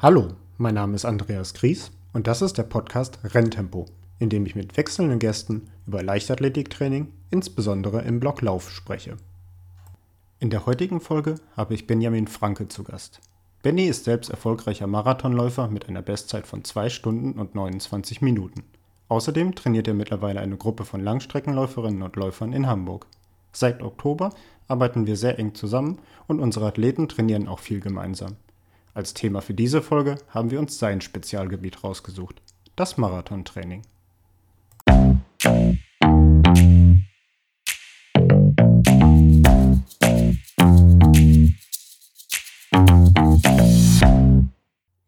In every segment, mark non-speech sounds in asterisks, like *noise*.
Hallo, mein Name ist Andreas Gries und das ist der Podcast Renntempo, in dem ich mit wechselnden Gästen über Leichtathletiktraining, insbesondere im Block Lauf, spreche. In der heutigen Folge habe ich Benjamin Franke zu Gast. Benny ist selbst erfolgreicher Marathonläufer mit einer Bestzeit von 2 Stunden und 29 Minuten. Außerdem trainiert er mittlerweile eine Gruppe von Langstreckenläuferinnen und Läufern in Hamburg. Seit Oktober arbeiten wir sehr eng zusammen und unsere Athleten trainieren auch viel gemeinsam. Als Thema für diese Folge haben wir uns sein Spezialgebiet rausgesucht, das Marathontraining.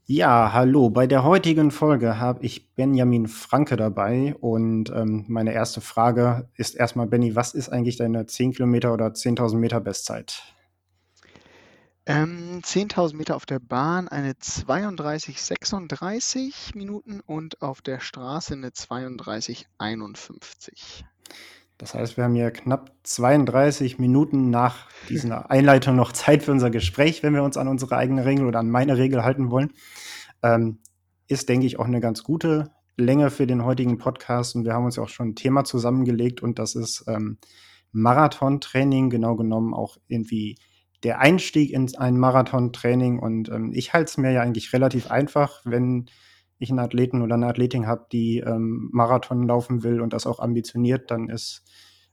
Ja, hallo. Bei der heutigen Folge habe ich Benjamin Franke dabei und ähm, meine erste Frage ist erstmal, Benny, was ist eigentlich deine 10 Kilometer oder 10.000 Meter Bestzeit? Ähm, 10.000 Meter auf der Bahn eine 32,36 Minuten und auf der Straße eine 32,51. Das heißt, wir haben hier knapp 32 Minuten nach dieser *laughs* Einleitung noch Zeit für unser Gespräch, wenn wir uns an unsere eigene Regel oder an meine Regel halten wollen. Ähm, ist, denke ich, auch eine ganz gute Länge für den heutigen Podcast. Und wir haben uns ja auch schon ein Thema zusammengelegt und das ist ähm, Marathontraining, genau genommen auch irgendwie der Einstieg in ein Marathontraining. Und ähm, ich halte es mir ja eigentlich relativ einfach, wenn ich einen Athleten oder eine Athletin habe, die ähm, Marathon laufen will und das auch ambitioniert, dann ist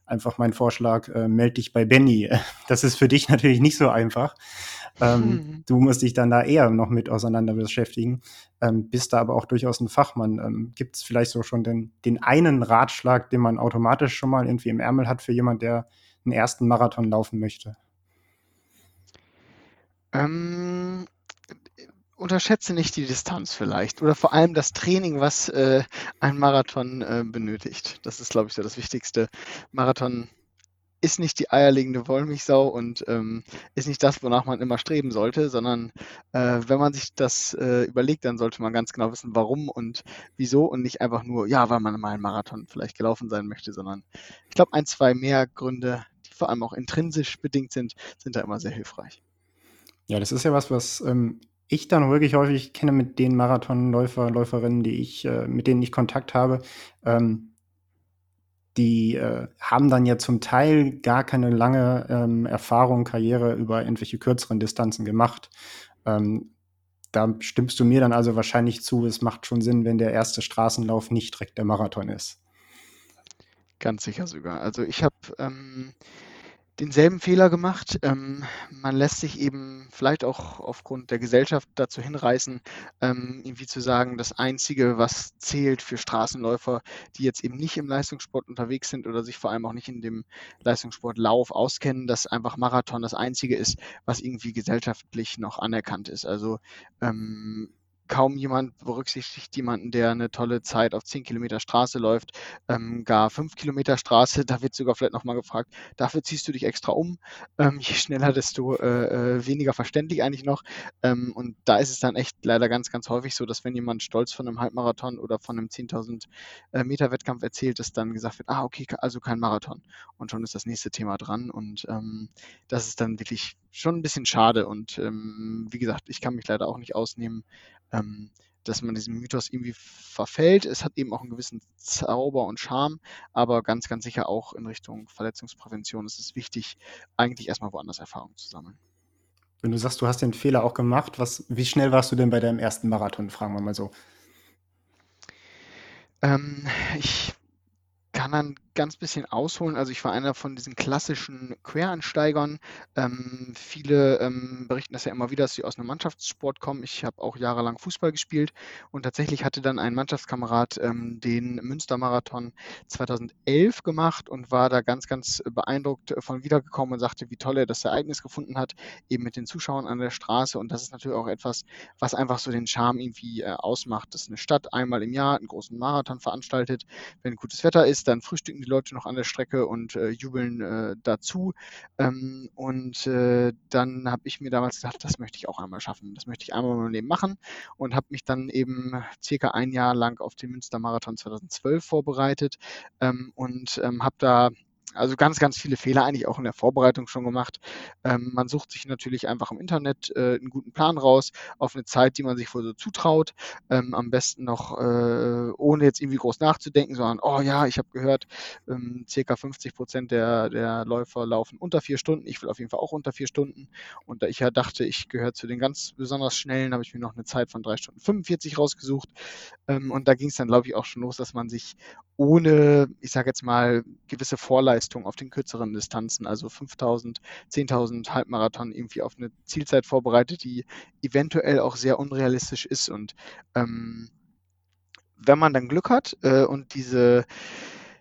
einfach mein Vorschlag, äh, melde dich bei Benny. *laughs* Das ist für dich natürlich nicht so einfach. Ähm, hm. Du musst dich dann da eher noch mit auseinander beschäftigen, ähm, bist da aber auch durchaus ein Fachmann. Ähm, Gibt es vielleicht so schon den, den einen Ratschlag, den man automatisch schon mal irgendwie im Ärmel hat für jemand, der einen ersten Marathon laufen möchte? Ähm, unterschätze nicht die Distanz vielleicht oder vor allem das Training, was äh, ein Marathon äh, benötigt. Das ist, glaube ich, so das Wichtigste. Marathon ist nicht die eierlegende Wollmilchsau und ähm, ist nicht das, wonach man immer streben sollte, sondern äh, wenn man sich das äh, überlegt, dann sollte man ganz genau wissen, warum und wieso und nicht einfach nur, ja, weil man mal einen Marathon vielleicht gelaufen sein möchte, sondern ich glaube, ein, zwei mehr Gründe, die vor allem auch intrinsisch bedingt sind, sind da immer sehr hilfreich. Ja, das ist ja was, was ähm, ich dann wirklich häufig kenne mit den Marathonläufer, Läuferinnen, die ich, äh, mit denen ich Kontakt habe. Ähm, die äh, haben dann ja zum Teil gar keine lange ähm, Erfahrung, Karriere über irgendwelche kürzeren Distanzen gemacht. Ähm, da stimmst du mir dann also wahrscheinlich zu, es macht schon Sinn, wenn der erste Straßenlauf nicht direkt der Marathon ist. Ganz sicher sogar. Also ich habe ähm, denselben Fehler gemacht. Ähm, man lässt sich eben vielleicht auch aufgrund der Gesellschaft dazu hinreißen, ähm, irgendwie zu sagen, das Einzige, was zählt für Straßenläufer, die jetzt eben nicht im Leistungssport unterwegs sind oder sich vor allem auch nicht in dem Leistungssportlauf auskennen, dass einfach Marathon das Einzige ist, was irgendwie gesellschaftlich noch anerkannt ist. Also ähm, kaum jemand berücksichtigt jemanden, der eine tolle Zeit auf 10 Kilometer Straße läuft, ähm, gar 5 Kilometer Straße, da wird sogar vielleicht nochmal gefragt, dafür ziehst du dich extra um. Ähm, je schneller, desto äh, äh, weniger verständlich eigentlich noch. Ähm, und da ist es dann echt leider ganz, ganz häufig so, dass wenn jemand stolz von einem Halbmarathon oder von einem 10.000 äh, Meter Wettkampf erzählt, dass dann gesagt wird, ah, okay, also kein Marathon. Und schon ist das nächste Thema dran. Und ähm, das ist dann wirklich schon ein bisschen schade. Und ähm, wie gesagt, ich kann mich leider auch nicht ausnehmen, ähm, dass man diesem Mythos irgendwie verfällt. Es hat eben auch einen gewissen Zauber und Charme, aber ganz, ganz sicher auch in Richtung Verletzungsprävention ist es wichtig, eigentlich erstmal woanders Erfahrung zu sammeln. Wenn du sagst, du hast den Fehler auch gemacht, was, wie schnell warst du denn bei deinem ersten Marathon, fragen wir mal so? Ähm, ich kann dann ganz bisschen ausholen. Also ich war einer von diesen klassischen Quereinsteigern. Ähm, viele ähm, berichten das ja immer wieder, dass sie aus einem Mannschaftssport kommen. Ich habe auch jahrelang Fußball gespielt und tatsächlich hatte dann ein Mannschaftskamerad ähm, den Münstermarathon 2011 gemacht und war da ganz, ganz beeindruckt von wiedergekommen und sagte, wie toll er das Ereignis gefunden hat, eben mit den Zuschauern an der Straße. Und das ist natürlich auch etwas, was einfach so den Charme irgendwie äh, ausmacht, dass eine Stadt einmal im Jahr einen großen Marathon veranstaltet. Wenn gutes Wetter ist, dann frühstücken die Leute noch an der Strecke und äh, jubeln äh, dazu. Ähm, und äh, dann habe ich mir damals gedacht, das möchte ich auch einmal schaffen. Das möchte ich einmal in meinem Leben machen und habe mich dann eben circa ein Jahr lang auf den Münster Marathon 2012 vorbereitet ähm, und ähm, habe da also ganz, ganz viele Fehler eigentlich auch in der Vorbereitung schon gemacht. Ähm, man sucht sich natürlich einfach im Internet äh, einen guten Plan raus, auf eine Zeit, die man sich wohl so zutraut. Ähm, am besten noch äh, ohne jetzt irgendwie groß nachzudenken, sondern, oh ja, ich habe gehört, ähm, circa 50 Prozent der, der Läufer laufen unter vier Stunden. Ich will auf jeden Fall auch unter vier Stunden. Und da ich ja dachte, ich gehöre zu den ganz besonders schnellen, habe ich mir noch eine Zeit von drei Stunden 45 rausgesucht. Ähm, und da ging es dann, glaube ich, auch schon los, dass man sich ohne, ich sage jetzt mal, gewisse Vorleistung auf den kürzeren Distanzen, also 5000, 10.000 Halbmarathon irgendwie auf eine Zielzeit vorbereitet, die eventuell auch sehr unrealistisch ist. Und ähm, wenn man dann Glück hat äh, und diese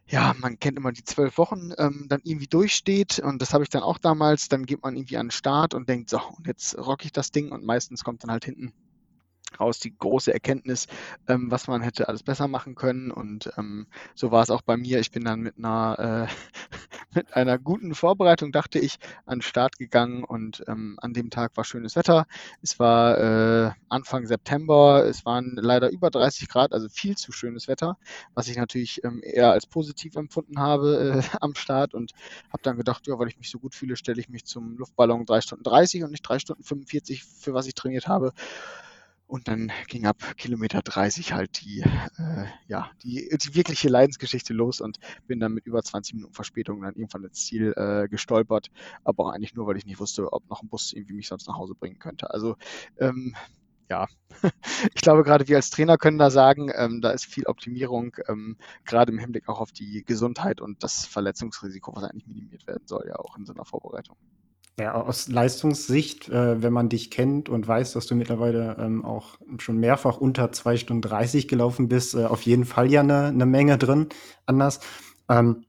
ja, man kennt immer die zwölf Wochen, ähm, dann irgendwie durchsteht und das habe ich dann auch damals, dann geht man irgendwie an den Start und denkt, so, und jetzt rock ich das Ding und meistens kommt dann halt hinten raus die große Erkenntnis, ähm, was man hätte alles besser machen können. Und ähm, so war es auch bei mir. Ich bin dann mit einer, äh, *laughs* mit einer guten Vorbereitung, dachte ich, an den Start gegangen und ähm, an dem Tag war schönes Wetter. Es war äh, Anfang September, es waren leider über 30 Grad, also viel zu schönes Wetter, was ich natürlich ähm, eher als positiv empfunden habe äh, *laughs* am Start und habe dann gedacht, ja, weil ich mich so gut fühle, stelle ich mich zum Luftballon 3 Stunden 30 und nicht 3 Stunden 45, für was ich trainiert habe. Und dann ging ab Kilometer 30 halt die, äh, ja, die, die wirkliche Leidensgeschichte los und bin dann mit über 20 Minuten Verspätung dann irgendwann ins Ziel äh, gestolpert. Aber eigentlich nur, weil ich nicht wusste, ob noch ein Bus irgendwie mich sonst nach Hause bringen könnte. Also ähm, ja, *laughs* ich glaube, gerade wir als Trainer können da sagen, ähm, da ist viel Optimierung, ähm, gerade im Hinblick auch auf die Gesundheit und das Verletzungsrisiko, was eigentlich minimiert werden soll, ja auch in so einer Vorbereitung. Ja, aus Leistungssicht, äh, wenn man dich kennt und weiß, dass du mittlerweile ähm, auch schon mehrfach unter 2 Stunden 30 gelaufen bist, äh, auf jeden Fall ja eine ne Menge drin. Anders. Ähm,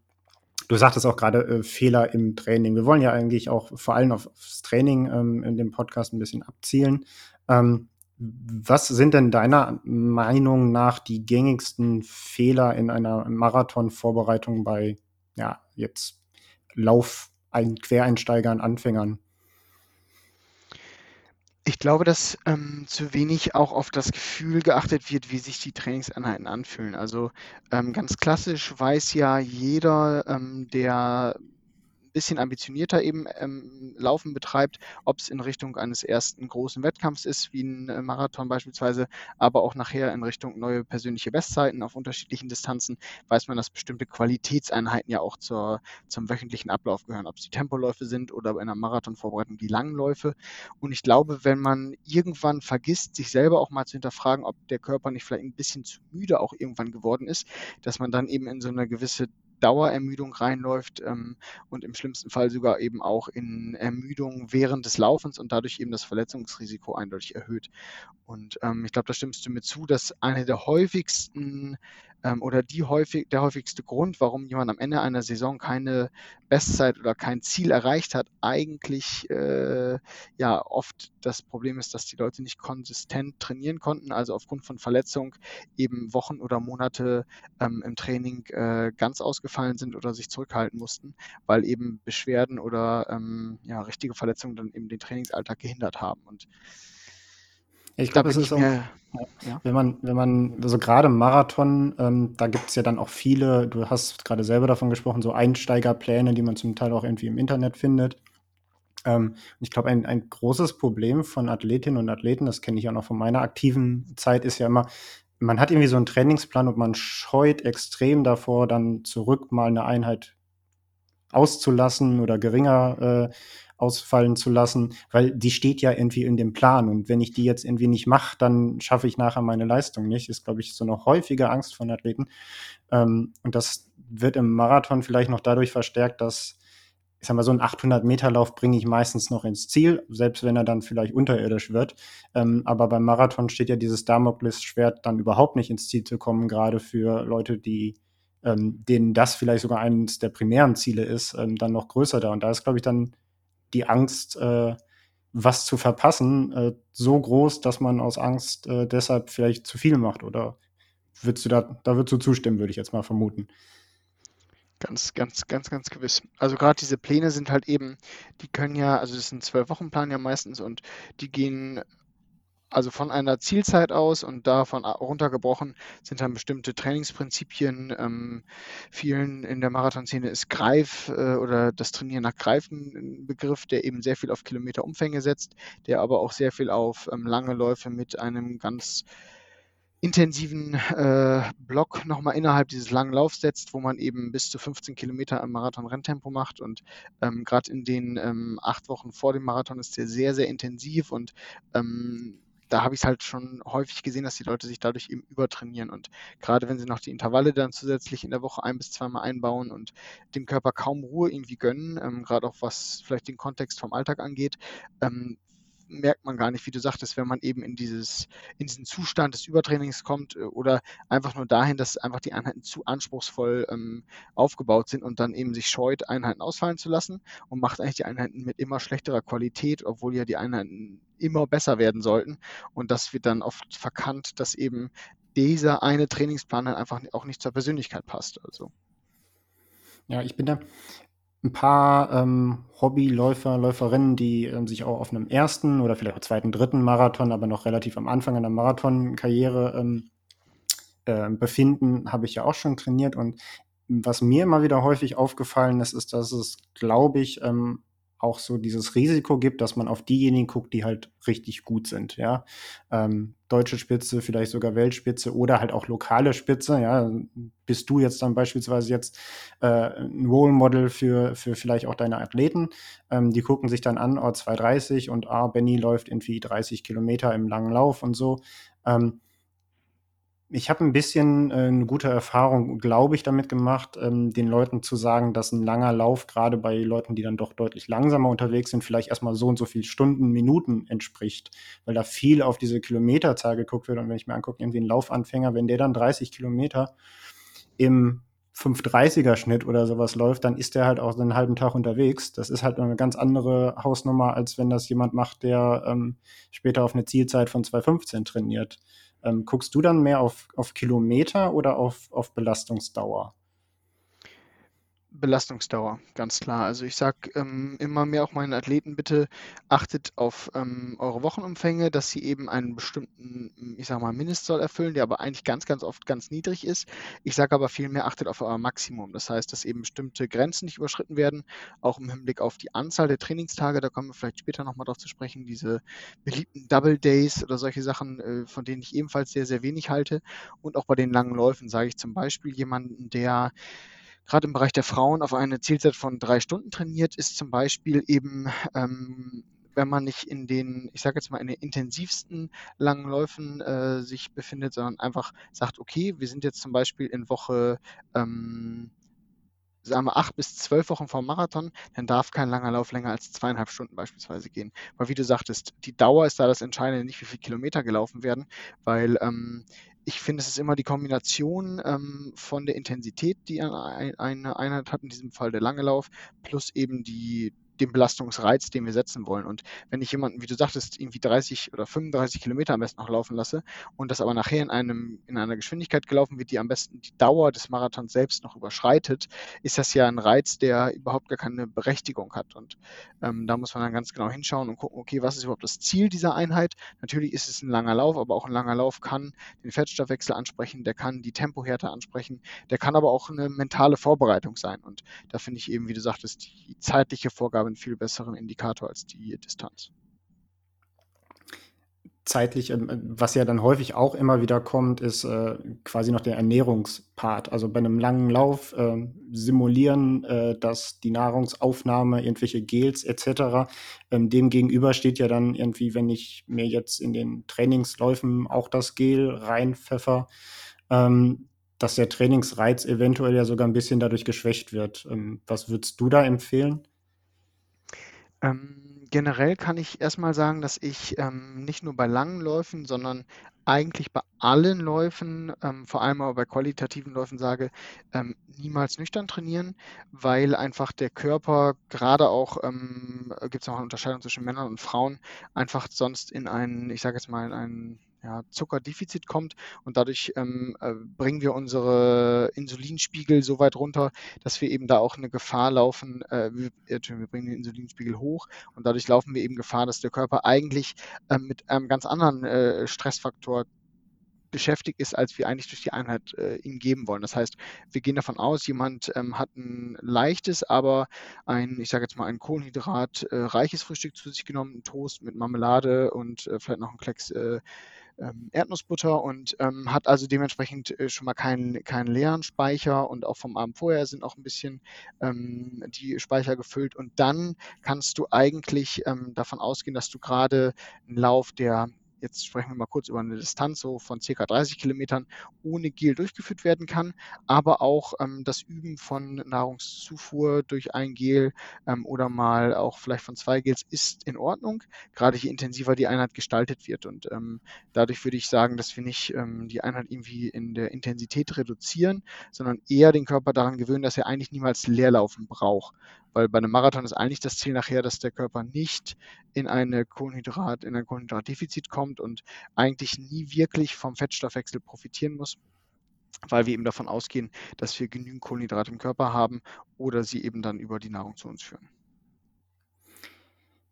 du sagtest auch gerade äh, Fehler im Training. Wir wollen ja eigentlich auch vor allem aufs Training ähm, in dem Podcast ein bisschen abzielen. Ähm, was sind denn deiner Meinung nach die gängigsten Fehler in einer Marathonvorbereitung bei ja, jetzt Lauf ein Quereinsteigern, Anfängern? Ich glaube, dass ähm, zu wenig auch auf das Gefühl geachtet wird, wie sich die Trainingseinheiten anfühlen. Also ähm, ganz klassisch weiß ja jeder, ähm, der bisschen ambitionierter eben ähm, Laufen betreibt, ob es in Richtung eines ersten großen Wettkampfs ist, wie ein äh, Marathon beispielsweise, aber auch nachher in Richtung neue persönliche Bestzeiten auf unterschiedlichen Distanzen, weiß man, dass bestimmte Qualitätseinheiten ja auch zur, zum wöchentlichen Ablauf gehören, ob es die Tempoläufe sind oder bei einer Marathonvorbereitung die langen Läufe. Und ich glaube, wenn man irgendwann vergisst, sich selber auch mal zu hinterfragen, ob der Körper nicht vielleicht ein bisschen zu müde auch irgendwann geworden ist, dass man dann eben in so eine gewisse Dauerermüdung reinläuft ähm, und im schlimmsten Fall sogar eben auch in Ermüdung während des Laufens und dadurch eben das Verletzungsrisiko eindeutig erhöht. Und ähm, ich glaube, da stimmst du mir zu, dass eine der häufigsten ähm, oder die häufig, der häufigste Grund, warum jemand am Ende einer Saison keine Bestzeit oder kein Ziel erreicht hat, eigentlich äh, ja oft das Problem ist, dass die Leute nicht konsistent trainieren konnten, also aufgrund von Verletzung eben Wochen oder Monate ähm, im Training äh, ganz ausgefallen sind oder sich zurückhalten mussten, weil eben Beschwerden oder ähm, ja, richtige Verletzungen dann eben den Trainingsalltag gehindert haben. Und ich glaube, es ist auch, ja. wenn man, wenn man, also gerade Marathon, ähm, da gibt es ja dann auch viele, du hast gerade selber davon gesprochen, so Einsteigerpläne, die man zum Teil auch irgendwie im Internet findet. Ähm, ich glaube, ein, ein großes Problem von Athletinnen und Athleten, das kenne ich auch noch von meiner aktiven Zeit, ist ja immer, man hat irgendwie so einen Trainingsplan und man scheut extrem davor, dann zurück mal eine Einheit auszulassen oder geringer äh, ausfallen zu lassen, weil die steht ja irgendwie in dem Plan. Und wenn ich die jetzt irgendwie nicht mache, dann schaffe ich nachher meine Leistung nicht. Ist, glaube ich, so eine häufige Angst von Athleten. Ähm, und das wird im Marathon vielleicht noch dadurch verstärkt, dass ich sag mal, so einen 800-Meter-Lauf bringe ich meistens noch ins Ziel, selbst wenn er dann vielleicht unterirdisch wird. Ähm, aber beim Marathon steht ja dieses Damoklesschwert dann überhaupt nicht ins Ziel zu kommen, gerade für Leute, die ähm, denen das vielleicht sogar eines der primären Ziele ist, ähm, dann noch größer da. Und da ist, glaube ich, dann die Angst, äh, was zu verpassen, äh, so groß, dass man aus Angst äh, deshalb vielleicht zu viel macht. Oder würdest du da, da würdest du zustimmen, würde ich jetzt mal vermuten. Ganz, ganz, ganz, ganz gewiss. Also gerade diese Pläne sind halt eben, die können ja, also das ist ein Zwölf-Wochen-Plan ja meistens und die gehen also von einer Zielzeit aus und davon runtergebrochen sind dann bestimmte Trainingsprinzipien. Ähm, vielen in der Marathonszene ist Greif äh, oder das Trainieren nach Greifen ein Begriff, der eben sehr viel auf Kilometerumfänge setzt, der aber auch sehr viel auf ähm, lange Läufe mit einem ganz intensiven äh, Block nochmal innerhalb dieses langen Laufs setzt, wo man eben bis zu 15 Kilometer im Marathon-Renntempo macht. Und ähm, gerade in den ähm, acht Wochen vor dem Marathon ist der sehr, sehr intensiv und ähm, da habe ich es halt schon häufig gesehen, dass die Leute sich dadurch eben übertrainieren. Und gerade wenn sie noch die Intervalle dann zusätzlich in der Woche ein bis zweimal einbauen und dem Körper kaum Ruhe irgendwie gönnen, ähm, gerade auch was vielleicht den Kontext vom Alltag angeht, ähm, merkt man gar nicht, wie du sagtest, wenn man eben in dieses, in diesen Zustand des Übertrainings kommt äh, oder einfach nur dahin, dass einfach die Einheiten zu anspruchsvoll ähm, aufgebaut sind und dann eben sich scheut, Einheiten ausfallen zu lassen und macht eigentlich die Einheiten mit immer schlechterer Qualität, obwohl ja die Einheiten immer besser werden sollten. Und das wird dann oft verkannt, dass eben dieser eine Trainingsplan dann einfach auch nicht zur Persönlichkeit passt. Also. Ja, ich bin da ein paar ähm, Hobbyläufer, Läuferinnen, die ähm, sich auch auf einem ersten oder vielleicht zweiten, dritten Marathon, aber noch relativ am Anfang einer Marathonkarriere ähm, äh, befinden, habe ich ja auch schon trainiert. Und was mir immer wieder häufig aufgefallen ist, ist, dass es, glaube ich, ähm, auch so dieses Risiko gibt, dass man auf diejenigen guckt, die halt richtig gut sind, ja. Ähm, deutsche Spitze, vielleicht sogar Weltspitze oder halt auch lokale Spitze, ja. Bist du jetzt dann beispielsweise jetzt äh, ein Role Model für, für vielleicht auch deine Athleten? Ähm, die gucken sich dann an, oh, 230 und ah, Benny läuft irgendwie 30 Kilometer im langen Lauf und so. Ähm, ich habe ein bisschen äh, 'ne gute Erfahrung, glaube ich, damit gemacht, ähm, den Leuten zu sagen, dass ein langer Lauf gerade bei Leuten, die dann doch deutlich langsamer unterwegs sind, vielleicht erstmal so und so viel Stunden, Minuten entspricht, weil da viel auf diese Kilometerzahl geguckt wird. Und wenn ich mir angucke, irgendwie ein Laufanfänger, wenn der dann 30 Kilometer im 5:30er Schnitt oder sowas läuft, dann ist der halt auch einen halben Tag unterwegs. Das ist halt eine ganz andere Hausnummer, als wenn das jemand macht, der, ähm, später auf eine Zielzeit von 2:15 trainiert. Ähm, guckst du dann mehr auf, auf Kilometer oder auf, auf Belastungsdauer? Belastungsdauer, ganz klar. Also ich sage ähm, immer mehr auch meinen Athleten, bitte achtet auf ähm, eure Wochenumfänge, dass sie eben einen bestimmten, ich sage mal, Mindestzoll erfüllen, der aber eigentlich ganz, ganz oft ganz niedrig ist. Ich sage aber vielmehr, achtet auf euer Maximum. Das heißt, dass eben bestimmte Grenzen nicht überschritten werden, auch im Hinblick auf die Anzahl der Trainingstage, da kommen wir vielleicht später nochmal drauf zu sprechen, diese beliebten Double Days oder solche Sachen, äh, von denen ich ebenfalls sehr, sehr wenig halte. Und auch bei den langen Läufen sage ich zum Beispiel jemanden, der gerade im Bereich der Frauen auf eine Zielzeit von drei Stunden trainiert, ist zum Beispiel eben, ähm, wenn man nicht in den, ich sage jetzt mal, in den intensivsten langen Läufen äh, sich befindet, sondern einfach sagt, okay, wir sind jetzt zum Beispiel in Woche ähm, sagen wir, acht bis zwölf Wochen vor Marathon, dann darf kein langer Lauf länger als zweieinhalb Stunden beispielsweise gehen. Weil wie du sagtest, die Dauer ist da das Entscheidende, nicht wie viele Kilometer gelaufen werden, weil ähm, ich finde, es ist immer die Kombination ähm, von der Intensität, die eine Einheit hat, in diesem Fall der lange Lauf, plus eben die, den Belastungsreiz, den wir setzen wollen. Und wenn ich jemanden, wie du sagtest, irgendwie 30 oder 35 Kilometer am besten noch laufen lasse und das aber nachher in, einem, in einer Geschwindigkeit gelaufen wird, die am besten die Dauer des Marathons selbst noch überschreitet, ist das ja ein Reiz, der überhaupt gar keine Berechtigung hat. Und ähm, da muss man dann ganz genau hinschauen und gucken, okay, was ist überhaupt das Ziel dieser Einheit? Natürlich ist es ein langer Lauf, aber auch ein langer Lauf kann den Fettstoffwechsel ansprechen, der kann die Tempohärte ansprechen, der kann aber auch eine mentale Vorbereitung sein. Und da finde ich eben, wie du sagtest, die zeitliche Vorgabe einen viel besseren Indikator als die Distanz. Zeitlich, ähm, was ja dann häufig auch immer wieder kommt, ist äh, quasi noch der Ernährungspart. Also bei einem langen Lauf äh, simulieren, äh, dass die Nahrungsaufnahme, irgendwelche Gels etc. Ähm, dem gegenüber steht ja dann irgendwie, wenn ich mir jetzt in den Trainingsläufen auch das Gel reinpfeffer, ähm, dass der Trainingsreiz eventuell ja sogar ein bisschen dadurch geschwächt wird. Ähm, was würdest du da empfehlen? Ähm, generell kann ich erstmal sagen, dass ich ähm, nicht nur bei langen Läufen, sondern eigentlich bei allen Läufen, ähm, vor allem aber bei qualitativen Läufen sage, ähm, niemals nüchtern trainieren, weil einfach der Körper gerade auch, ähm, gibt es noch eine Unterscheidung zwischen Männern und Frauen, einfach sonst in einen, ich sage jetzt mal, in einen ja, Zuckerdefizit kommt und dadurch ähm, äh, bringen wir unsere Insulinspiegel so weit runter, dass wir eben da auch eine Gefahr laufen, äh, wir, wir, bringen den Insulinspiegel hoch und dadurch laufen wir eben Gefahr, dass der Körper eigentlich äh, mit einem ganz anderen äh, Stressfaktor beschäftigt ist, als wir eigentlich durch die Einheit äh, ihm geben wollen. Das heißt, wir gehen davon aus, jemand ähm, hat ein leichtes, aber ein, ich sage jetzt mal, ein kohlenhydratreiches äh, Frühstück zu sich genommen, ein Toast mit Marmelade und äh, vielleicht noch ein Klecks äh, ähm, Erdnussbutter und ähm, hat also dementsprechend äh, schon mal keinen, keinen leeren Speicher und auch vom Abend vorher sind auch ein bisschen ähm, die Speicher gefüllt. Und dann kannst du eigentlich ähm, davon ausgehen, dass du gerade einen Lauf, der jetzt sprechen wir mal kurz über eine Distanz so von ca. 30 Kilometern ohne Gel durchgeführt werden kann, aber auch ähm, das Üben von Nahrungszufuhr durch ein Gel ähm, oder mal auch vielleicht von zwei Gels ist in Ordnung, gerade je intensiver die Einheit gestaltet wird. Und ähm, dadurch würde ich sagen, dass wir nicht ähm, die Einheit irgendwie in der Intensität reduzieren, sondern eher den Körper daran gewöhnen, dass er eigentlich niemals Leerlaufen braucht weil bei einem Marathon ist eigentlich das Ziel nachher, dass der Körper nicht in eine Kohlenhydrat, in ein Kohlenhydratdefizit kommt und eigentlich nie wirklich vom Fettstoffwechsel profitieren muss weil wir eben davon ausgehen, dass wir genügend Kohlenhydrate im Körper haben oder sie eben dann über die Nahrung zu uns führen.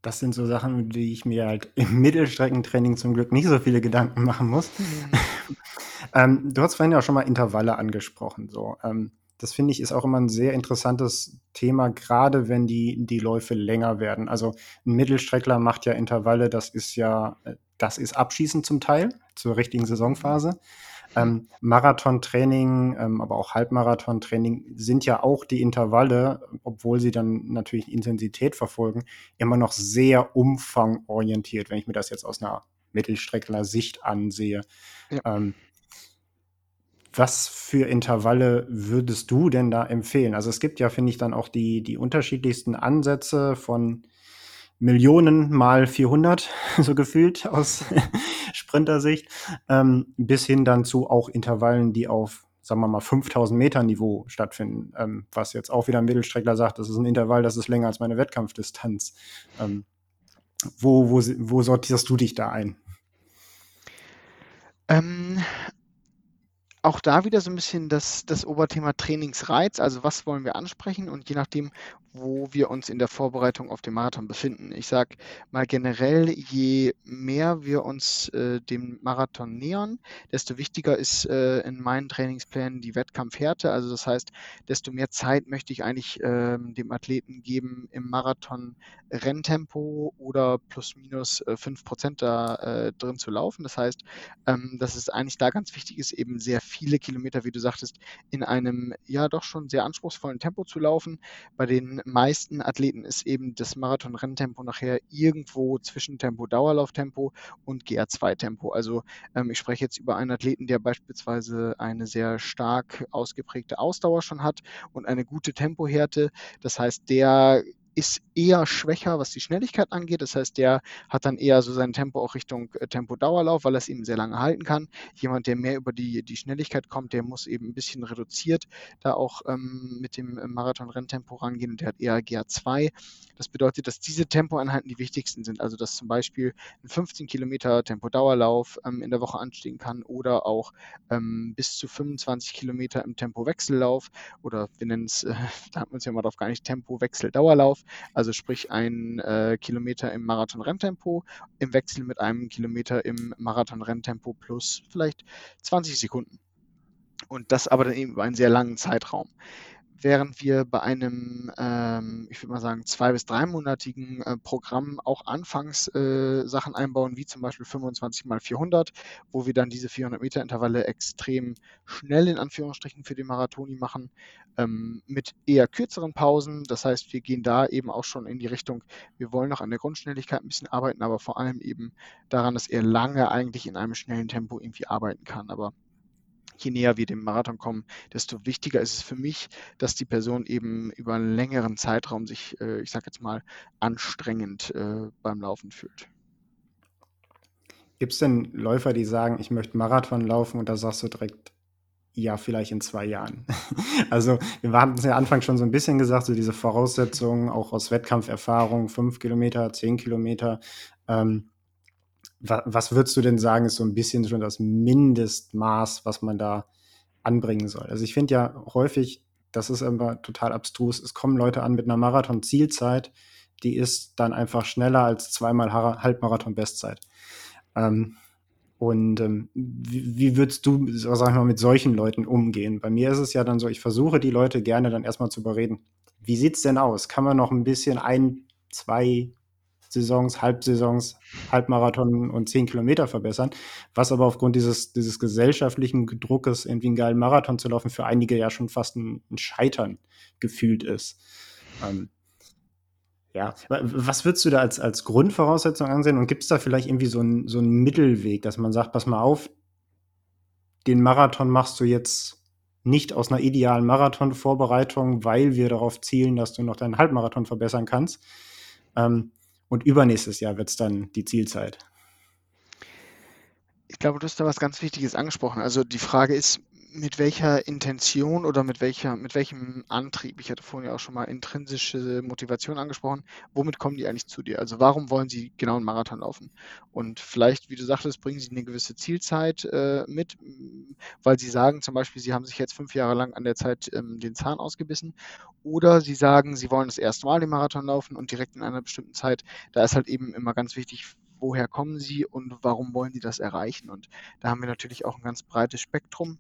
Das sind so Sachen, die ich mir halt im Mittelstreckentraining zum Glück nicht so viele Gedanken machen muss. Mhm. *laughs* ähm, du hast vorhin ja auch schon mal Intervalle angesprochen. So. Ähm, das finde ich ist auch immer ein sehr interessantes Thema, gerade wenn die, die Läufe länger werden. Also ein Mittelstreckler macht ja Intervalle, das ist ja, das ist Abschießen zum Teil zur richtigen Saisonphase. Ähm, Marathontraining, ähm, aber auch Halbmarathontraining sind ja auch die Intervalle, obwohl sie dann natürlich Intensität verfolgen, immer noch sehr umfangorientiert, wenn ich mir das jetzt aus einer Mittelstreckler-Sicht ansehe. Ja. Ähm, was für Intervalle würdest du denn da empfehlen? Also es gibt ja, finde ich, dann auch die, die unterschiedlichsten Ansätze von Millionen mal 400, *laughs* so gefühlt aus *laughs* Sprintersicht, ähm, bis hin dann zu auch Intervallen, die auf, sagen wir mal, 5000 Meter Niveau stattfinden. Ähm, was jetzt auch wieder ein Mittelstreckler sagt, das ist ein Intervall, das ist länger als meine Wettkampfdistanz. Ähm, wo, wo, wo sortierst du dich da ein? Auch da wieder so ein bisschen das, das Oberthema Trainingsreiz, also was wollen wir ansprechen? Und je nachdem, wo wir uns in der Vorbereitung auf den Marathon befinden. Ich sage mal generell, je mehr wir uns äh, dem Marathon nähern, desto wichtiger ist äh, in meinen Trainingsplänen die Wettkampfhärte. Also das heißt, desto mehr Zeit möchte ich eigentlich äh, dem Athleten geben im Marathon Renntempo oder plus minus äh, 5% da äh, drin zu laufen. Das heißt, ähm, dass es eigentlich da ganz wichtig ist, eben sehr viele Kilometer, wie du sagtest, in einem ja doch schon sehr anspruchsvollen Tempo zu laufen. Bei den meisten Athleten ist eben das Marathon-Renntempo nachher irgendwo zwischen Tempo-Dauerlauftempo und GR2-Tempo. Also ähm, ich spreche jetzt über einen Athleten, der beispielsweise eine sehr stark ausgeprägte Ausdauer schon hat und eine gute Tempohärte. Das heißt, der ist eher schwächer, was die Schnelligkeit angeht. Das heißt, der hat dann eher so sein Tempo auch Richtung äh, Tempo-Dauerlauf, weil er es eben sehr lange halten kann. Jemand, der mehr über die, die Schnelligkeit kommt, der muss eben ein bisschen reduziert da auch ähm, mit dem äh, Marathon-Renntempo rangehen und der hat eher GA2. Das bedeutet, dass diese Tempoeinheiten die wichtigsten sind. Also, dass zum Beispiel ein 15 Kilometer Tempo-Dauerlauf ähm, in der Woche anstehen kann oder auch ähm, bis zu 25 Kilometer im Tempo-Wechsellauf oder wir nennen es, äh, *laughs* da hat man es ja mal drauf gar nicht, Tempo-Wechsel-Dauerlauf also sprich ein äh, Kilometer im Marathon-Renntempo im Wechsel mit einem Kilometer im Marathon-Renntempo plus vielleicht 20 Sekunden. Und das aber dann eben über einen sehr langen Zeitraum während wir bei einem, ähm, ich würde mal sagen, zwei- bis dreimonatigen äh, Programm auch anfangs äh, Sachen einbauen, wie zum Beispiel 25 mal 400, wo wir dann diese 400 Meter Intervalle extrem schnell in Anführungsstrichen für den Marathoni machen, ähm, mit eher kürzeren Pausen. Das heißt, wir gehen da eben auch schon in die Richtung, wir wollen noch an der Grundschnelligkeit ein bisschen arbeiten, aber vor allem eben daran, dass er lange eigentlich in einem schnellen Tempo irgendwie arbeiten kann. Aber je näher wir dem Marathon kommen, desto wichtiger ist es für mich, dass die Person eben über einen längeren Zeitraum sich, äh, ich sage jetzt mal, anstrengend äh, beim Laufen fühlt. Gibt es denn Läufer, die sagen, ich möchte Marathon laufen und da sagst du direkt, ja, vielleicht in zwei Jahren. *laughs* also wir haben es ja Anfang schon so ein bisschen gesagt, so diese Voraussetzungen auch aus Wettkampferfahrung, fünf Kilometer, zehn Kilometer. Ähm, was würdest du denn sagen, ist so ein bisschen schon das Mindestmaß, was man da anbringen soll? Also ich finde ja häufig, das ist immer total abstrus, es kommen Leute an mit einer Marathon-Zielzeit, die ist dann einfach schneller als zweimal Halbmarathon-Bestzeit. Ähm, und ähm, wie, wie würdest du, sag ich mal, mit solchen Leuten umgehen? Bei mir ist es ja dann so, ich versuche die Leute gerne dann erstmal zu überreden. Wie sieht's denn aus? Kann man noch ein bisschen ein, zwei Saisons, Halbsaisons, Halbmarathon und zehn Kilometer verbessern, was aber aufgrund dieses, dieses gesellschaftlichen Druckes, irgendwie einen geilen Marathon zu laufen, für einige ja schon fast ein, ein Scheitern gefühlt ist. Ähm, ja, was würdest du da als, als Grundvoraussetzung ansehen? Und gibt es da vielleicht irgendwie so einen so Mittelweg, dass man sagt, pass mal auf, den Marathon machst du jetzt nicht aus einer idealen Marathonvorbereitung, weil wir darauf zielen, dass du noch deinen Halbmarathon verbessern kannst. Ähm, und übernächstes Jahr wird es dann die Zielzeit. Ich glaube, du hast da was ganz Wichtiges angesprochen. Also die Frage ist, mit welcher Intention oder mit welcher, mit welchem Antrieb, ich hatte vorhin ja auch schon mal intrinsische Motivation angesprochen, womit kommen die eigentlich zu dir? Also warum wollen sie genau einen Marathon laufen? Und vielleicht, wie du sagtest, bringen sie eine gewisse Zielzeit äh, mit, weil sie sagen zum Beispiel, sie haben sich jetzt fünf Jahre lang an der Zeit ähm, den Zahn ausgebissen. Oder sie sagen, sie wollen das erste Mal den Marathon laufen und direkt in einer bestimmten Zeit. Da ist halt eben immer ganz wichtig, woher kommen sie und warum wollen sie das erreichen? Und da haben wir natürlich auch ein ganz breites Spektrum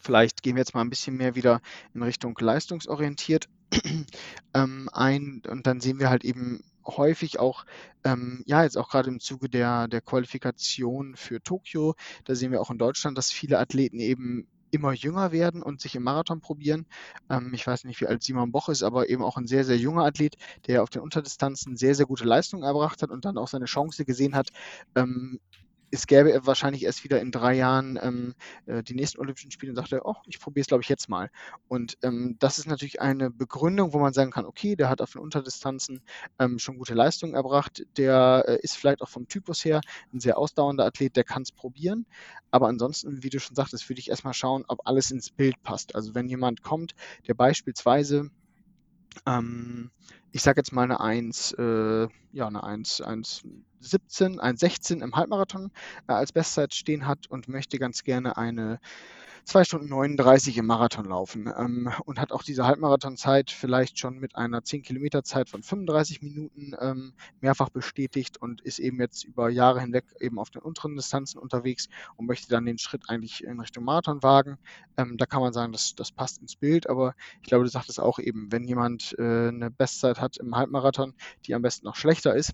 Vielleicht gehen wir jetzt mal ein bisschen mehr wieder in Richtung leistungsorientiert. *clears throat* Ähm, ein und dann sehen wir halt eben häufig auch, ähm, ja, jetzt auch gerade im Zuge der, der Qualifikation für Tokio, da sehen wir auch in Deutschland, dass viele Athleten eben immer jünger werden und sich im Marathon probieren. Ähm, ich weiß nicht, wie alt Simon Boch ist, aber eben auch ein sehr, sehr junger Athlet, der auf den Unterdistanzen sehr, sehr gute Leistungen erbracht hat und dann auch seine Chance gesehen hat, ähm, es gäbe wahrscheinlich erst wieder in drei Jahren ähm, äh, die nächsten Olympischen Spiele und sagte, oh, ich probiere es, glaube ich, jetzt mal. Und ähm, das ist natürlich eine Begründung, wo man sagen kann, okay, der hat auf den Unterdistanzen ähm, schon gute Leistungen erbracht, der äh, ist vielleicht auch vom Typus her ein sehr ausdauernder Athlet, der kann es probieren. Aber ansonsten, wie du schon sagtest, würde ich erstmal schauen, ob alles ins Bild passt. Also wenn jemand kommt, der beispielsweise ähm, ich sage jetzt mal eine 1, äh, ja, eine 1, 1, 17, 1,16 im Halbmarathon äh, als Bestzeit stehen hat und möchte ganz gerne eine 2 Stunden 39 im Marathon laufen ähm, und hat auch diese Halbmarathonzeit vielleicht schon mit einer 10 Kilometer Zeit von 35 Minuten ähm, mehrfach bestätigt und ist eben jetzt über Jahre hinweg eben auf den unteren Distanzen unterwegs und möchte dann den Schritt eigentlich in Richtung Marathon wagen. Ähm, da kann man sagen, das, das passt ins Bild, aber ich glaube, du sagtest auch eben, wenn jemand äh, eine Bestzeit hat im Halbmarathon, die am besten noch schlechter ist,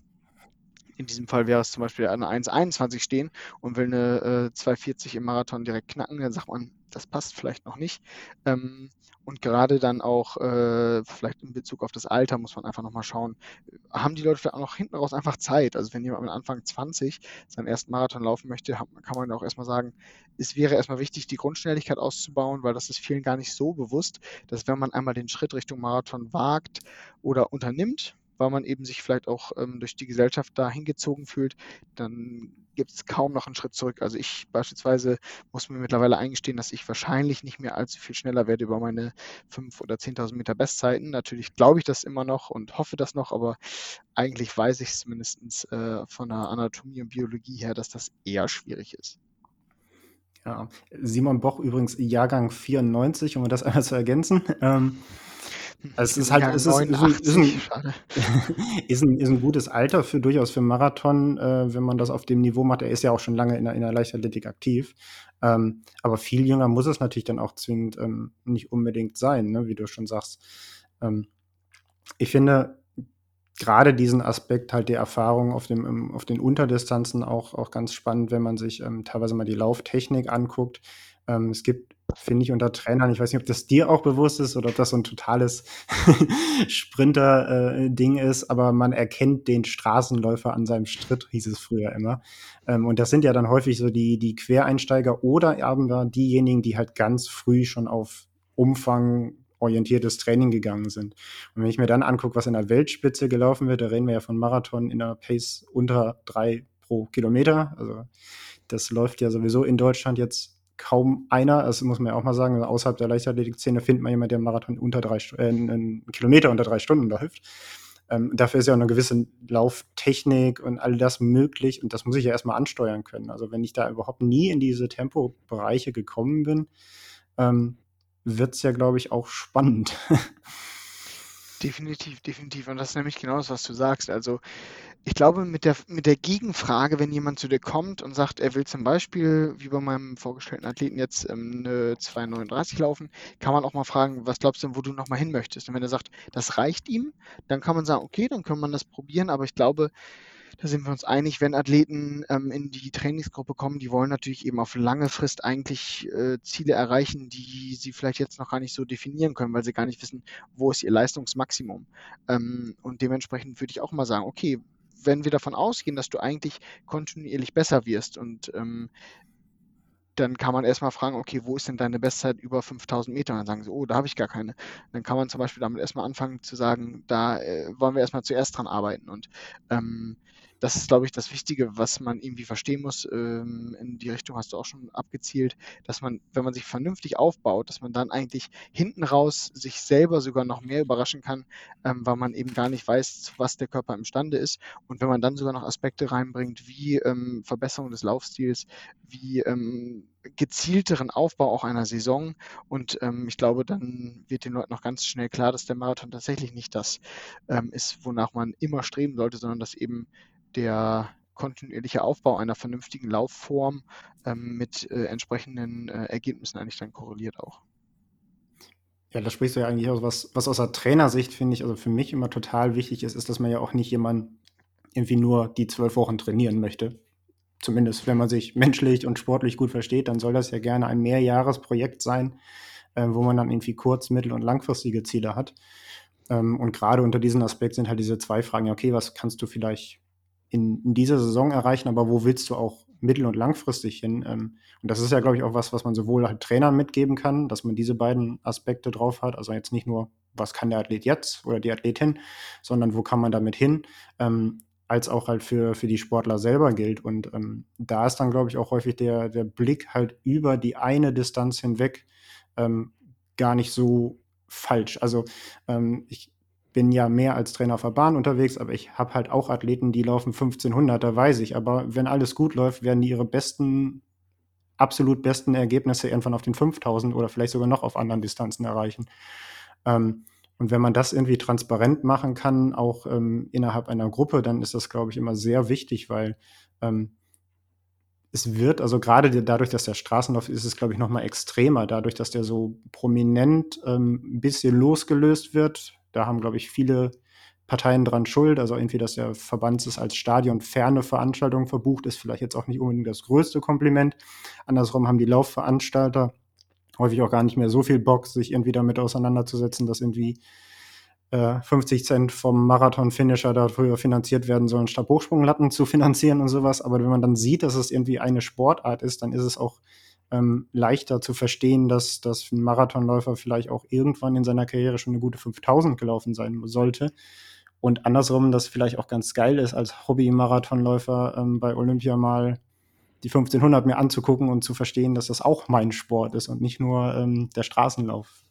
in diesem Fall wäre es zum Beispiel eine 1,21 stehen und will eine äh, 2,40 im Marathon direkt knacken, dann sagt man, das passt vielleicht noch nicht. Ähm, und gerade dann auch äh, vielleicht in Bezug auf das Alter muss man einfach nochmal schauen, haben die Leute vielleicht auch noch hinten raus einfach Zeit? Also wenn jemand mit Anfang 20 seinen ersten Marathon laufen möchte, kann man auch erstmal sagen, es wäre erstmal wichtig, die Grundschnelligkeit auszubauen, weil das ist vielen gar nicht so bewusst, dass wenn man einmal den Schritt Richtung Marathon wagt oder unternimmt, weil man eben sich vielleicht auch ähm, durch die Gesellschaft da hingezogen fühlt, dann gibt es kaum noch einen Schritt zurück. Also ich beispielsweise muss mir mittlerweile eingestehen, dass ich wahrscheinlich nicht mehr allzu viel schneller werde über meine 5.000 oder 10.000 Meter Bestzeiten. Natürlich glaube ich das immer noch und hoffe das noch, aber eigentlich weiß ich es zumindest äh, von der Anatomie und Biologie her, dass das eher schwierig ist. Ja, Simon Boch übrigens Jahrgang 94, um das einmal zu ergänzen. Ähm, also es ist halt, es ist, 89, ist, ein, *laughs* ist, ein, ist, ein, gutes Alter für durchaus für Marathon, äh, wenn man das auf dem Niveau macht. Er ist ja auch schon lange in der, in der Leichtathletik aktiv. Ähm, aber viel jünger muss es natürlich dann auch zwingend ähm, nicht unbedingt sein, ne, wie du schon sagst. Ähm, ich finde gerade diesen Aspekt halt der Erfahrung auf, dem, auf den Unterdistanzen auch, auch ganz spannend, wenn man sich ähm, teilweise mal die Lauftechnik anguckt. Ähm, es gibt finde ich, unter Trainern. Ich weiß nicht, ob das dir auch bewusst ist oder ob das so ein totales *laughs* Sprinter-Ding äh, ist, aber man erkennt den Straßenläufer an seinem Schritt, hieß es früher immer. Ähm, und das sind ja dann häufig so die, die Quereinsteiger oder eben diejenigen, die halt ganz früh schon auf Umfang orientiertes Training gegangen sind. Und wenn ich mir dann angucke, was in der Weltspitze gelaufen wird, da reden wir ja von Marathon in der Pace unter drei pro Kilometer. Also das läuft ja sowieso in Deutschland jetzt kaum einer, das muss man ja auch mal sagen, also außerhalb der Leichtathletik-Szene findet man jemanden, der einen Marathon unter drei, äh, einen Kilometer unter drei Stunden läuft. Ähm, dafür ist ja auch eine gewisse Lauftechnik und all das möglich und das muss ich ja erstmal ansteuern können. Also wenn ich da überhaupt nie in diese Tempobereiche gekommen bin, ähm, wird es ja, glaube ich, auch spannend. *laughs* Definitiv, definitiv. Und das ist nämlich genau das, was du sagst. Also ich glaube, mit der, mit der Gegenfrage, wenn jemand zu dir kommt und sagt, er will zum Beispiel, wie bei meinem vorgestellten Athleten jetzt, ähm, eine 2,39 laufen, kann man auch mal fragen, was glaubst du, wo du nochmal hin möchtest? Und wenn er sagt, das reicht ihm, dann kann man sagen, okay, dann kann man das probieren. Aber ich glaube, da sind wir uns einig, wenn Athleten ähm, in die Trainingsgruppe kommen, die wollen natürlich eben auf lange Frist eigentlich äh, Ziele erreichen, die sie vielleicht jetzt noch gar nicht so definieren können, weil sie gar nicht wissen, wo ist ihr Leistungsmaximum. Ähm, und dementsprechend würde ich auch mal sagen, okay, wenn wir davon ausgehen, dass du eigentlich kontinuierlich besser wirst und ähm, dann kann man erstmal fragen, okay, wo ist denn deine Bestzeit über 5000 Meter? Und dann sagen sie, oh, da habe ich gar keine. Dann kann man zum Beispiel damit erstmal anfangen zu sagen, da äh, wollen wir erstmal zuerst dran arbeiten. Und ähm, das ist, glaube ich, das Wichtige, was man irgendwie verstehen muss. Ähm, in die Richtung hast du auch schon abgezielt, dass man, wenn man sich vernünftig aufbaut, dass man dann eigentlich hinten raus sich selber sogar noch mehr überraschen kann, ähm, weil man eben gar nicht weiß, was der Körper imstande ist. Und wenn man dann sogar noch Aspekte reinbringt, wie ähm, Verbesserung des Laufstils, wie ähm, gezielteren Aufbau auch einer Saison. Und ähm, ich glaube, dann wird den Leuten noch ganz schnell klar, dass der Marathon tatsächlich nicht das ähm, ist, wonach man immer streben sollte, sondern dass eben der kontinuierliche Aufbau einer vernünftigen Laufform ähm, mit äh, entsprechenden äh, Ergebnissen eigentlich dann korreliert auch. Ja, da sprichst du ja eigentlich aus, was, was aus der Trainersicht finde ich, also für mich immer total wichtig ist, ist, dass man ja auch nicht jemand irgendwie nur die zwölf Wochen trainieren möchte. Zumindest wenn man sich menschlich und sportlich gut versteht, dann soll das ja gerne ein Mehrjahresprojekt sein, äh, wo man dann irgendwie kurz-, mittel- und langfristige Ziele hat. Ähm, und gerade unter diesem Aspekt sind halt diese zwei Fragen, okay, was kannst du vielleicht in, in dieser Saison erreichen, aber wo willst du auch mittel- und langfristig hin? Ähm, und das ist ja, glaube ich, auch was, was man sowohl halt Trainern mitgeben kann, dass man diese beiden Aspekte drauf hat. Also jetzt nicht nur, was kann der Athlet jetzt oder die Athletin, sondern wo kann man damit hin? Ähm, als auch halt für, für die Sportler selber gilt. Und ähm, da ist dann, glaube ich, auch häufig der, der Blick halt über die eine Distanz hinweg ähm, gar nicht so falsch. Also ähm, ich, bin ja mehr als Trainer auf der Bahn unterwegs, aber ich habe halt auch Athleten, die laufen 1500, da weiß ich. Aber wenn alles gut läuft, werden die ihre besten, absolut besten Ergebnisse irgendwann auf den 5000 oder vielleicht sogar noch auf anderen Distanzen erreichen. Ähm, und wenn man das irgendwie transparent machen kann, auch ähm, innerhalb einer Gruppe, dann ist das, glaube ich, immer sehr wichtig, weil ähm, es wird, also gerade dadurch, dass der Straßenlauf ist, ist es, glaube ich, noch mal extremer, dadurch, dass der so prominent ähm, ein bisschen losgelöst wird da haben, glaube ich, viele Parteien dran schuld. Also irgendwie, dass der Verband es als stadionferne Veranstaltung verbucht, ist vielleicht jetzt auch nicht unbedingt das größte Kompliment. Andersrum haben die Laufveranstalter häufig auch gar nicht mehr so viel Bock, sich irgendwie damit auseinanderzusetzen, dass irgendwie äh, 50 Cent vom Marathon-Finisher dafür finanziert werden sollen, Stabhochsprunglatten zu finanzieren und sowas. Aber wenn man dann sieht, dass es irgendwie eine Sportart ist, dann ist es auch ähm, leichter zu verstehen, dass, dass ein Marathonläufer vielleicht auch irgendwann in seiner Karriere schon eine gute 5000 gelaufen sein sollte. Und andersrum, dass vielleicht auch ganz geil ist, als Hobby-Marathonläufer ähm, bei Olympia mal die 1500 mir anzugucken und zu verstehen, dass das auch mein Sport ist und nicht nur ähm, der Straßenlauf.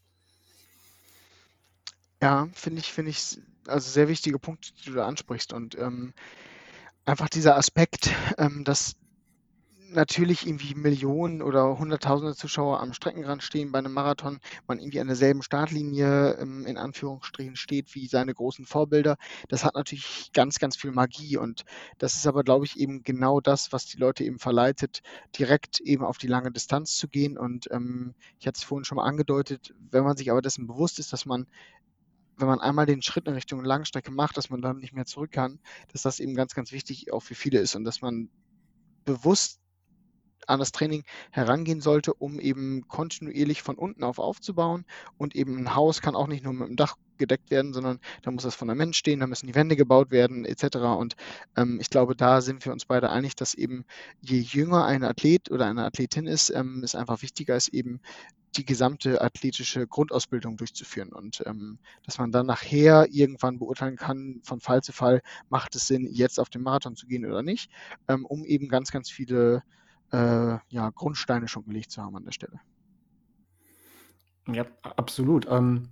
Ja, finde ich, finde ich, also sehr wichtige Punkte, die du da ansprichst. Und ähm, einfach dieser Aspekt, ähm, dass natürlich irgendwie Millionen oder Hunderttausende Zuschauer am Streckenrand stehen bei einem Marathon, man irgendwie an derselben Startlinie ähm, in Anführungsstrichen steht wie seine großen Vorbilder. Das hat natürlich ganz, ganz viel Magie und das ist aber, glaube ich, eben genau das, was die Leute eben verleitet, direkt eben auf die lange Distanz zu gehen. Und ähm, ich hatte es vorhin schon mal angedeutet, wenn man sich aber dessen bewusst ist, dass man wenn man einmal den Schritt in Richtung Langstrecke macht, dass man dann nicht mehr zurück kann, dass das eben ganz, ganz wichtig auch für viele ist und dass man bewusst an das Training herangehen sollte, um eben kontinuierlich von unten auf aufzubauen. Und eben ein Haus kann auch nicht nur mit dem Dach gedeckt werden, sondern da muss das Fundament stehen, da müssen die Wände gebaut werden, etc. Und ähm, ich glaube, da sind wir uns beide einig, dass eben je jünger ein Athlet oder eine Athletin ist, ähm, es einfach wichtiger ist, eben die gesamte athletische Grundausbildung durchzuführen und ähm, dass man dann nachher irgendwann beurteilen kann, von Fall zu Fall, macht es Sinn, jetzt auf den Marathon zu gehen oder nicht, ähm, um eben ganz, ganz viele äh, ja, Grundsteine schon gelegt zu haben an der Stelle. Ja, absolut. Ähm,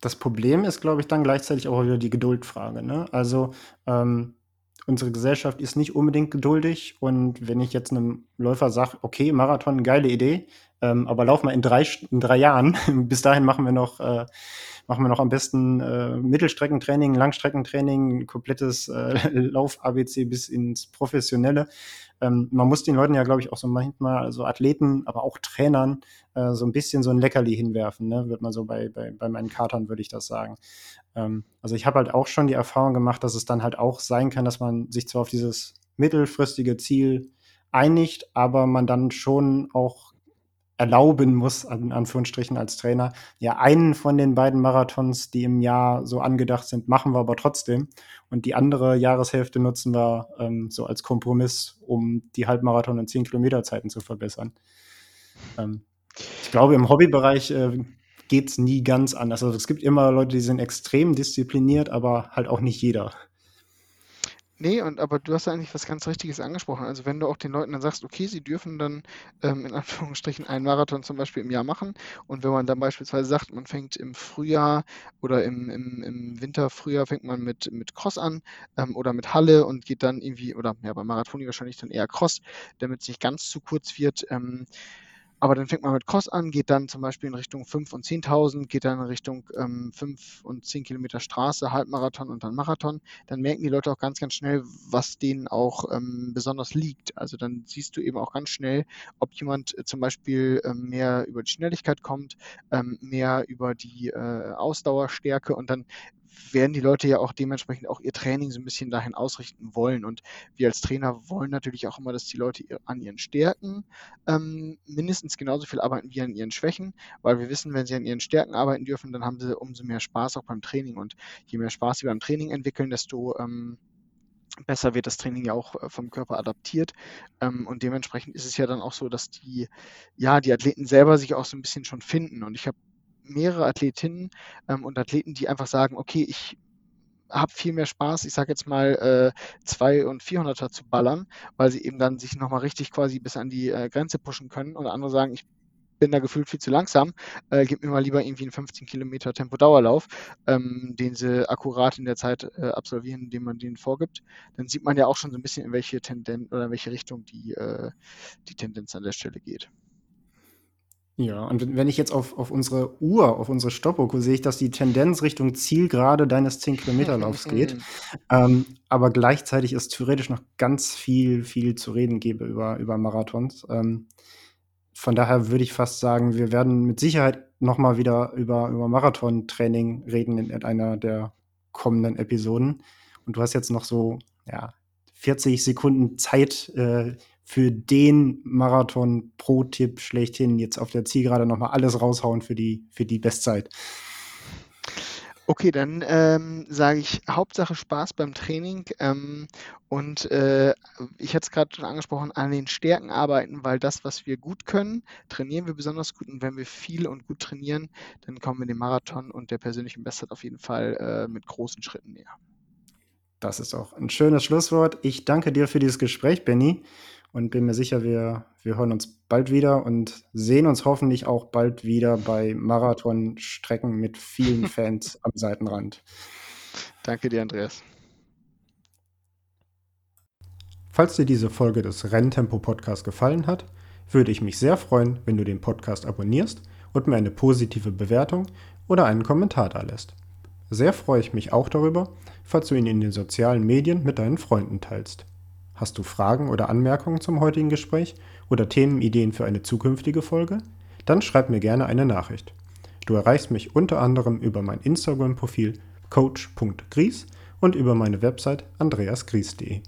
das Problem ist, glaube ich, dann gleichzeitig auch wieder die Geduldfrage. Ne? Also ähm, unsere Gesellschaft ist nicht unbedingt geduldig und wenn ich jetzt einem Läufer sage, okay, Marathon, geile Idee, ähm, aber lauf mal in drei, in drei Jahren, *laughs* bis dahin machen wir noch, äh, machen wir noch am besten äh, Mittelstreckentraining, Langstreckentraining, komplettes äh, *laughs* Lauf-ABC bis ins Professionelle. Ähm, man muss den Leuten ja, glaube ich, auch so manchmal, also Athleten, aber auch Trainern, äh, so ein bisschen so ein Leckerli hinwerfen, ne? Wird man so bei, bei, bei meinen Katern, würde ich das sagen. Ähm, also ich habe halt auch schon die Erfahrung gemacht, dass es dann halt auch sein kann, dass man sich zwar auf dieses mittelfristige Ziel einigt, aber man dann schon auch erlauben muss, in Anführungsstrichen als Trainer, ja, einen von den beiden Marathons, die im Jahr so angedacht sind, machen wir aber trotzdem. Und die andere Jahreshälfte nutzen wir ähm, so als Kompromiss, um die Halbmarathon- und 10 Kilometer Zeiten zu verbessern. Ähm, ich glaube, im Hobbybereich äh, geht es nie ganz anders. Also es gibt immer Leute, die sind extrem diszipliniert, aber halt auch nicht jeder. Nee, und aber du hast eigentlich was ganz Richtiges angesprochen. Also wenn du auch den Leuten dann sagst, okay, sie dürfen dann ähm, in Anführungsstrichen einen Marathon zum Beispiel im Jahr machen. Und wenn man dann beispielsweise sagt, man fängt im Frühjahr oder im, im, im Winter, Frühjahr fängt man mit, mit Cross an ähm, oder mit Halle und geht dann irgendwie, oder ja, beim Marathoni wahrscheinlich dann eher Cross, damit es nicht ganz zu kurz wird. Ähm, aber dann fängt man mit Cross an, geht dann zum Beispiel in Richtung 5 und 10.000, geht dann in Richtung ähm, 5 und 10 Kilometer Straße, Halbmarathon und dann Marathon. Dann merken die Leute auch ganz, ganz schnell, was denen auch ähm, besonders liegt. Also dann siehst du eben auch ganz schnell, ob jemand äh, zum Beispiel äh, mehr über die Schnelligkeit kommt, ähm, mehr über die äh, Ausdauerstärke und dann werden die Leute ja auch dementsprechend auch ihr Training so ein bisschen dahin ausrichten wollen. Und wir als Trainer wollen natürlich auch immer, dass die Leute an ihren Stärken ähm, mindestens genauso viel arbeiten wie an ihren Schwächen, weil wir wissen, wenn sie an ihren Stärken arbeiten dürfen, dann haben sie umso mehr Spaß auch beim Training. Und je mehr Spaß sie beim Training entwickeln, desto ähm, besser wird das Training ja auch äh, vom Körper adaptiert. Ähm, und dementsprechend ist es ja dann auch so, dass die, ja, die Athleten selber sich auch so ein bisschen schon finden. Und ich habe mehrere Athletinnen ähm, und Athleten, die einfach sagen, okay, ich habe viel mehr Spaß, ich sage jetzt mal äh, 2 und 400er zu ballern, weil sie eben dann sich nochmal richtig quasi bis an die äh, Grenze pushen können und andere sagen, ich bin da gefühlt viel zu langsam, äh, gib mir mal lieber irgendwie einen 15 Kilometer Tempo-Dauerlauf, ähm, den sie akkurat in der Zeit äh, absolvieren, indem man den vorgibt. Dann sieht man ja auch schon so ein bisschen, in welche Tendenz oder in welche Richtung die, äh, die Tendenz an der Stelle geht. Ja, und wenn ich jetzt auf, auf unsere Uhr, auf unsere Stoppuhr sehe ich, dass die Tendenz Richtung Zielgerade deines 10-Kilometer-Laufs geht. *laughs* ähm, aber gleichzeitig ist theoretisch noch ganz viel, viel zu reden gäbe über, über Marathons. Ähm, von daher würde ich fast sagen, wir werden mit Sicherheit noch mal wieder über, über Marathon-Training reden in einer der kommenden Episoden. Und du hast jetzt noch so ja, 40 Sekunden Zeit, äh, für den Marathon Pro-Tipp schlechthin jetzt auf der Zielgerade nochmal alles raushauen für die, für die Bestzeit. Okay, dann ähm, sage ich Hauptsache Spaß beim Training ähm, und äh, ich hatte es gerade schon angesprochen, an den Stärken arbeiten, weil das, was wir gut können, trainieren wir besonders gut und wenn wir viel und gut trainieren, dann kommen wir dem Marathon und der persönlichen Bestzeit auf jeden Fall äh, mit großen Schritten näher. Das ist auch ein schönes Schlusswort. Ich danke dir für dieses Gespräch, Benny und bin mir sicher, wir, wir hören uns bald wieder und sehen uns hoffentlich auch bald wieder bei Marathonstrecken mit vielen *laughs* Fans am Seitenrand. Danke dir, Andreas. Falls dir diese Folge des Renntempo Podcasts gefallen hat, würde ich mich sehr freuen, wenn du den Podcast abonnierst und mir eine positive Bewertung oder einen Kommentar da lässt. Sehr freue ich mich auch darüber, falls du ihn in den sozialen Medien mit deinen Freunden teilst. Hast du Fragen oder Anmerkungen zum heutigen Gespräch oder Themenideen für eine zukünftige Folge? Dann schreib mir gerne eine Nachricht. Du erreichst mich unter anderem über mein Instagram-Profil coach.gries und über meine Website andreasgries.de.